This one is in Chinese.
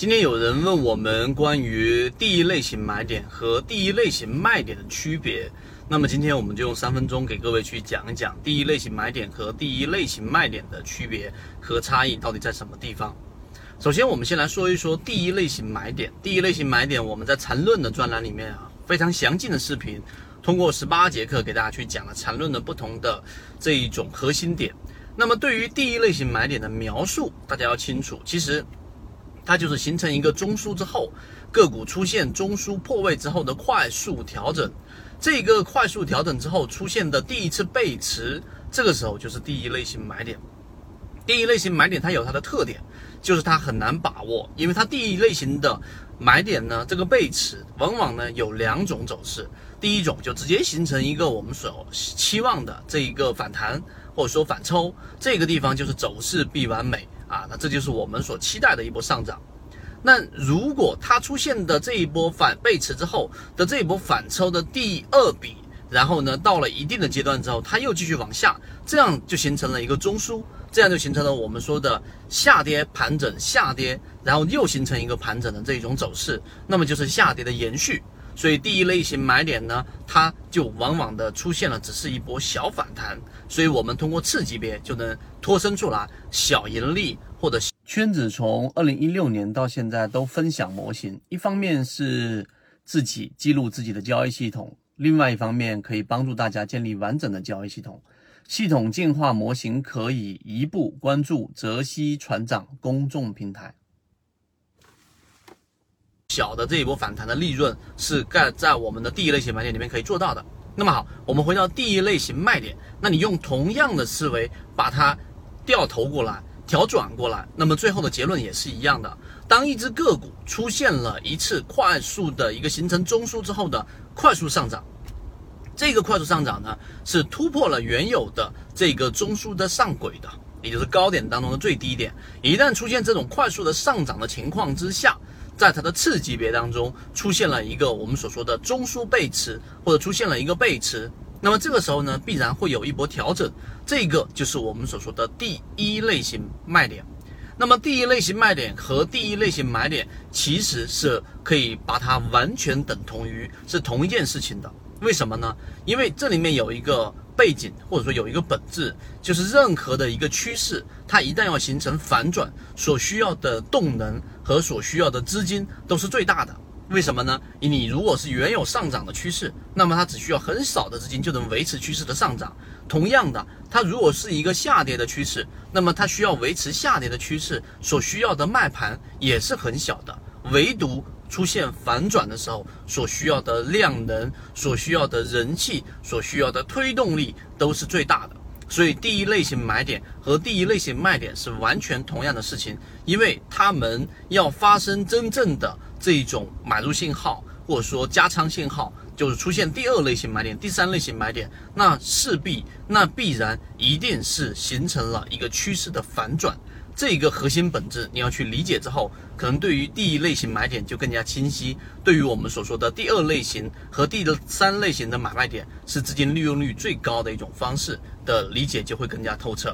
今天有人问我们关于第一类型买点和第一类型卖点的区别，那么今天我们就用三分钟给各位去讲一讲第一类型买点和第一类型卖点的区别和差异到底在什么地方。首先，我们先来说一说第一类型买点。第一类型买点，我们在缠论的专栏里面啊，非常详尽的视频，通过十八节课给大家去讲了缠论的不同的这一种核心点。那么对于第一类型买点的描述，大家要清楚，其实。它就是形成一个中枢之后，个股出现中枢破位之后的快速调整，这个快速调整之后出现的第一次背驰，这个时候就是第一类型买点。第一类型买点它有它的特点，就是它很难把握，因为它第一类型的买点呢，这个背驰往往呢有两种走势，第一种就直接形成一个我们所期望的这一个反弹或者说反抽，这个地方就是走势必完美。啊，那这就是我们所期待的一波上涨。那如果它出现的这一波反背驰之后的这一波反抽的第二笔，然后呢，到了一定的阶段之后，它又继续往下，这样就形成了一个中枢，这样就形成了我们说的下跌盘整下跌，然后又形成一个盘整的这一种走势，那么就是下跌的延续。所以第一类型买点呢，它就往往的出现了只是一波小反弹，所以我们通过次级别就能脱身出来小盈利或者圈子从二零一六年到现在都分享模型，一方面是自己记录自己的交易系统，另外一方面可以帮助大家建立完整的交易系统。系统进化模型可以一步关注泽西船长公众平台。小的这一波反弹的利润是盖在我们的第一类型买点里面可以做到的。那么好，我们回到第一类型卖点，那你用同样的思维把它掉头过来、调转过来，那么最后的结论也是一样的。当一只个股出现了一次快速的一个形成中枢之后的快速上涨，这个快速上涨呢是突破了原有的这个中枢的上轨的，也就是高点当中的最低点。一旦出现这种快速的上涨的情况之下，在它的次级别当中出现了一个我们所说的中枢背驰，或者出现了一个背驰，那么这个时候呢，必然会有一波调整，这个就是我们所说的第一类型卖点。那么第一类型卖点和第一类型买点其实是可以把它完全等同于是同一件事情的。为什么呢？因为这里面有一个。背景或者说有一个本质，就是任何的一个趋势，它一旦要形成反转，所需要的动能和所需要的资金都是最大的。为什么呢？你如果是原有上涨的趋势，那么它只需要很少的资金就能维持趋势的上涨。同样的，它如果是一个下跌的趋势，那么它需要维持下跌的趋势所需要的卖盘也是很小的。唯独出现反转的时候，所需要的量能、所需要的人气、所需要的推动力都是最大的。所以，第一类型买点和第一类型卖点是完全同样的事情，因为他们要发生真正的这种买入信号，或者说加仓信号，就是出现第二类型买点、第三类型买点，那势必那必然一定是形成了一个趋势的反转。这个核心本质，你要去理解之后，可能对于第一类型买点就更加清晰；对于我们所说的第二类型和第三类型的买卖点，是资金利用率最高的一种方式的理解，就会更加透彻。